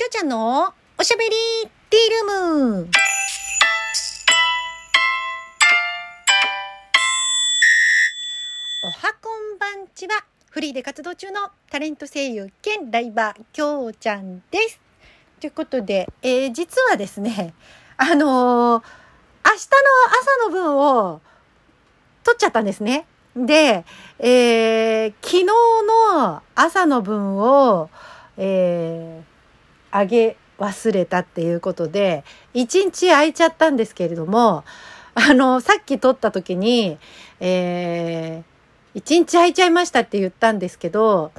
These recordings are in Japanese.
きょうちゃんのおしゃべりティールーム。おはこんばんちは。フリーで活動中のタレント声優兼ライバー、きょうちゃんです。ということで、えー実はですね、あのー明日の朝の分を撮っちゃったんですね。で、えー昨日の朝の分を、えーあげ忘れたっていうことで、一日空いちゃったんですけれども、あの、さっき撮った時に、えー、一日空いちゃいましたって言ったんですけど、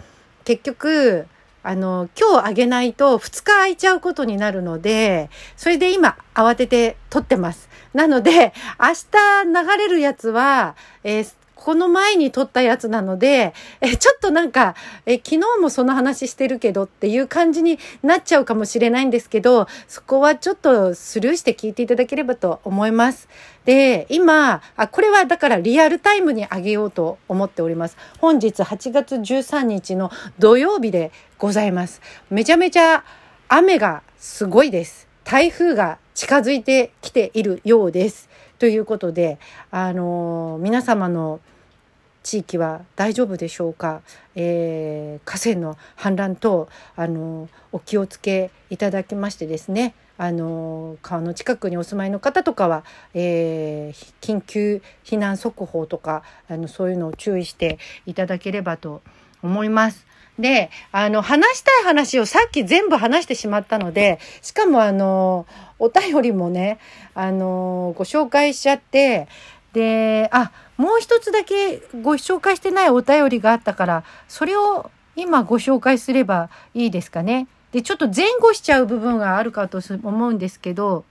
結局、あの、今日あげないと2日空いちゃうことになるので、それで今慌てて撮ってます。なので、明日流れるやつは、えーこの前に撮ったやつなので、え、ちょっとなんか、え、昨日もその話してるけどっていう感じになっちゃうかもしれないんですけど、そこはちょっとスルーして聞いていただければと思います。で、今、あ、これはだからリアルタイムにあげようと思っております。本日8月13日の土曜日でございます。めちゃめちゃ雨がすごいです。台風が近づいてきているようです。ということで、あの皆様の地域は大丈夫でしょうか、えー河川の氾濫等あのお気をつけいただきましてですねあの川の近くにお住まいの方とかは、えー緊急避難速報とかあのそういうのを注意していただければと思います。で、あの、話したい話をさっき全部話してしまったので、しかもあの、お便りもね、あの、ご紹介しちゃって、で、あ、もう一つだけご紹介してないお便りがあったから、それを今ご紹介すればいいですかね。で、ちょっと前後しちゃう部分があるかと思うんですけど、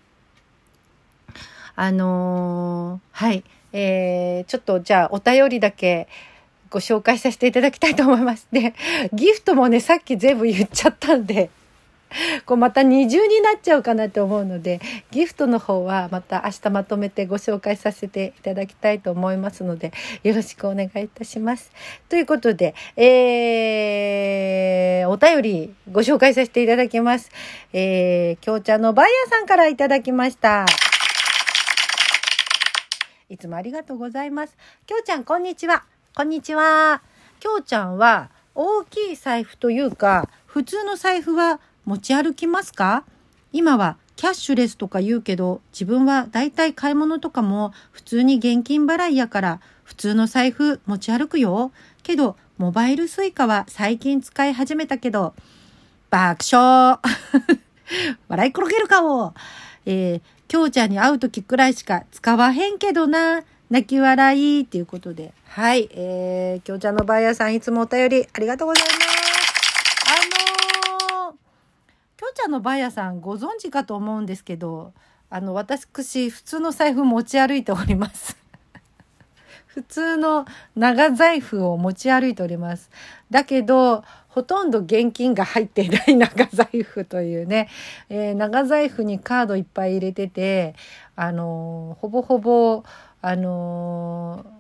あのーはい。えー、ちょっとじゃあお便りだけご紹介させていただきたいと思います。で、ギフトもね、さっき全部言っちゃったんで、こうまた二重になっちゃうかなと思うので、ギフトの方はまた明日まとめてご紹介させていただきたいと思いますので、よろしくお願いいたします。ということで、えー、お便りご紹介させていただきます。えー、きょうちゃんのバイヤーさんからいただきました。いつもありがとうございます。きょうちゃん、こんにちは。こんにちは。きょうちゃんは、大きい財布というか、普通の財布は持ち歩きますか？今はキャッシュレスとか言うけど、自分はだいたい買い物とかも普通に現金払いやから、普通の財布持ち歩くよ。けど、モバイルスイカは最近使い始めたけど、爆笑 笑い転げるかも。えー、きょうちゃんに会うときくらいしか使わへんけどな。泣き笑いっていうことで。はい。えー、きょうちゃんのバイヤーさんいつもお便りありがとうございます。あのー、きょうちゃんのバイヤーさんご存知かと思うんですけど、あの、私、普通の財布持ち歩いております。普通の長財布を持ち歩いております。だけど、ほとんど現金が入っていない長財布というね、えー長財布にカードいっぱい入れてて、あのーほぼほぼ、あのー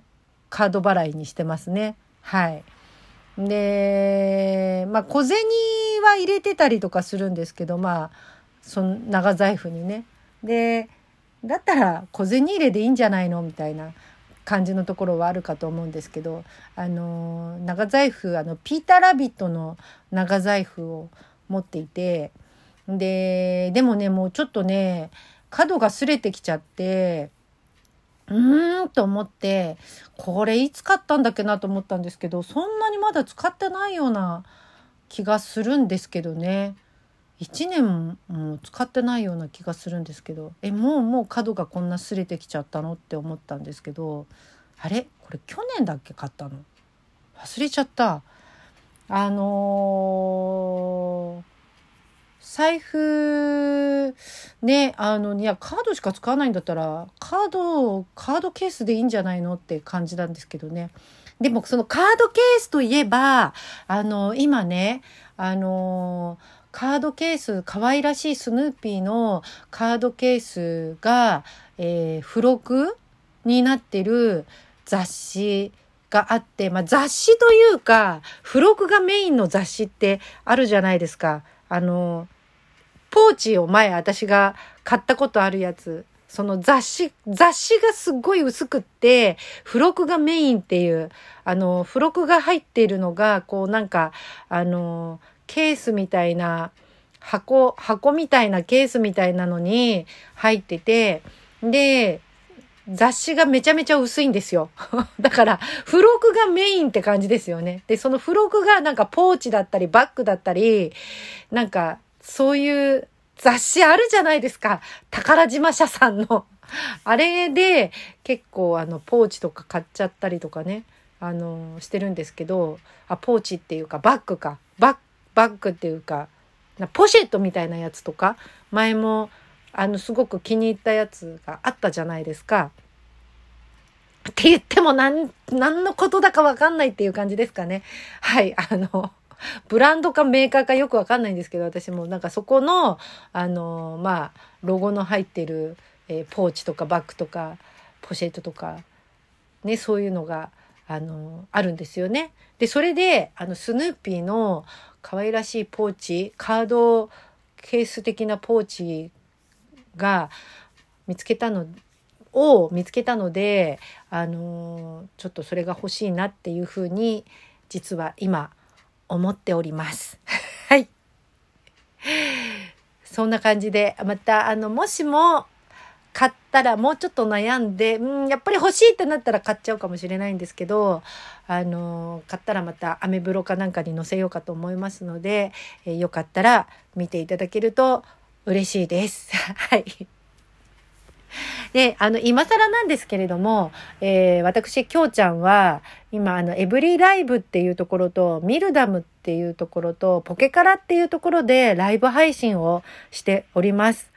カード払いにしてますね。はい。で、まあ小銭は入れてたりとかするんですけど、まあ、その長財布にね。で、だったら小銭入れでいいんじゃないのみたいな感じのところはあるかと思うんですけどあの長財布あのピーターラビットの長財布を持っていてででもねもうちょっとね角が擦れてきちゃってうーんと思ってこれいつ買ったんだっけなと思ったんですけどそんなにまだ使ってないような気がするんですけどね。1年も使ってないような気がするんですけど。えもうもう角がこんな擦れてきちゃったのって思ったんですけど。あれ？これ去年だっけ買ったの？忘れちゃった。あのー財布ねあのいやカードしか使わないんだったらカードカードケースでいいんじゃないのって感じなんですけどねでもそのカードケースといえばあの今ねあのカードケース可愛らしいスヌーピーのカードケースが、えー付録になってる雑誌があって、まあ、雑誌というか付録がメインの雑誌ってあるじゃないですか。あのポーチを前私が買ったことあるやつ、その雑誌、雑誌がすっごい薄くって、付録がメインっていう、あの、付録が入っているのが、こうなんか、あの、ケースみたいな、箱、箱みたいなケースみたいなのに入ってて、で、雑誌がめちゃめちゃ薄いんですよ。だから、付録がメインって感じですよね。で、その付録がなんかポーチだったり、バッグだったり、なんか、そういう雑誌あるじゃないですか。宝島社さんの。あれで、結構あの、ポーチとか買っちゃったりとかね、あの、してるんですけど、あ、ポーチっていうか、バッグか。バッ、バッグっていうか、ポシェットみたいなやつとか、前も、あの、すごく気に入ったやつがあったじゃないですか。って言っても何、何のことだかわかんないっていう感じですかね。はい、あの、ブランドかメーカーかよくわかんないんですけど、私もなんかそこの、あの、まあ、ロゴの入ってる、えー、ポーチとかバッグとか、ポシェットとか、ね、そういうのが、あの、あるんですよね。で、それで、あの、スヌーピーの可愛らしいポーチ、カードケース的なポーチが見つけたのを見つけたので、あのちょっとそれが欲しいなっていうふうに実は今思っております。はい。そんな感じで、また、あの、もしも、買ったらもうちょっと悩んで、うん、やっぱり欲しいってなったら買っちゃうかもしれないんですけど、あの、買ったらまたアメブロかなんかに載せようかと思いますので、えー、よかったら見ていただけると嬉しいです。はい。で、あの、今更なんですけれども、えー、私、きょうちゃんは、今、あの、エブリライブっていうところと、ミルダムっていうところと、ポケカラっていうところでライブ配信をしております。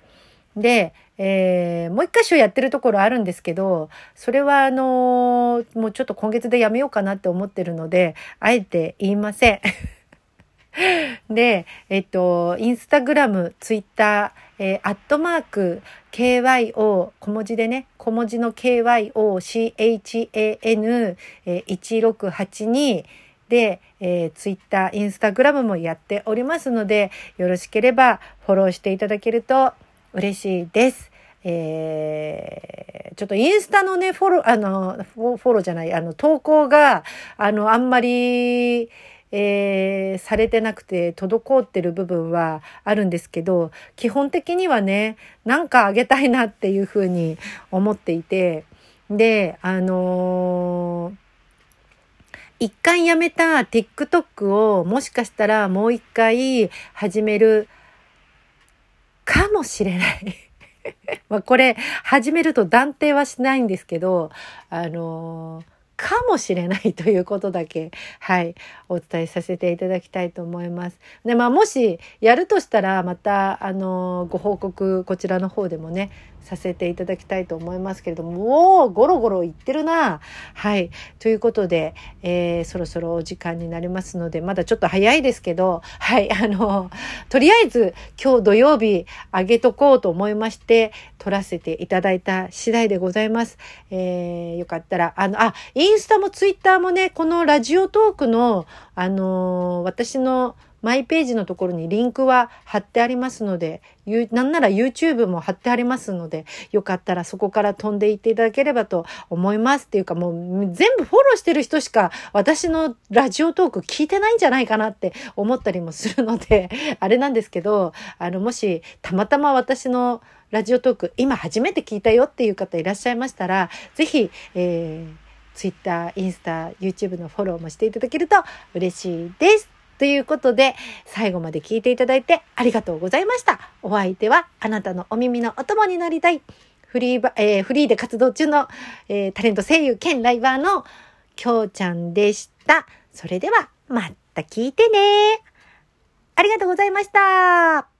で、えー、もう一箇所やってるところあるんですけど、それはあのー、もうちょっと今月でやめようかなって思ってるので、あえて言いません。で、えっと、インスタグラム、ツイッター、えー、アットマーク、KYO、小文字でね、小文字の KYOCHAN、えー、1682で、えー、ツイッター、インスタグラムもやっておりますので、よろしければフォローしていただけると嬉しいです。えー、ちょっとインスタのね、フォロー、あの、フォローじゃない、あの、投稿が、あの、あんまり、えー、されてなくて滞ってる部分はあるんですけど、基本的にはね、なんかあげたいなっていうふうに思っていて、で、あのー、一回やめた TikTok をもしかしたらもう一回始めるかもしれない。まこれ始めると断定はしないんですけど、あのーかもしれないということだけ、はい、お伝えさせていただきたいと思います。で、まあ、もしやるとしたら、また、あの、ご報告、こちらの方でもね、させていただきたいと思いますけれども、おー、ゴロゴロ言ってるな。はい。ということで、えー、そろそろお時間になりますので、まだちょっと早いですけど、はい、あの、とりあえず今日土曜日あげとこうと思いまして、撮らせていただいた次第でございます。えー、よかったら、あの、あ、インスタもツイッターもね、このラジオトークの、あの、私のマイページのところにリンクは貼ってありますので、なんなら YouTube も貼ってありますので、よかったらそこから飛んでいっていただければと思いますっていうかもう全部フォローしてる人しか私のラジオトーク聞いてないんじゃないかなって思ったりもするので、あれなんですけど、あの、もしたまたま私のラジオトーク今初めて聞いたよっていう方いらっしゃいましたら、ぜひ、えー Twitter、インスタ、YouTube のフォローもしていただけると嬉しいです。ということで、最後まで聞いていただいてありがとうございました。お相手はあなたのお耳のお供になりたい。フリーバ、えー、フリーで活動中の、えー、タレント声優兼ライバーのきょうちゃんでした。それでは、また聞いてね。ありがとうございました。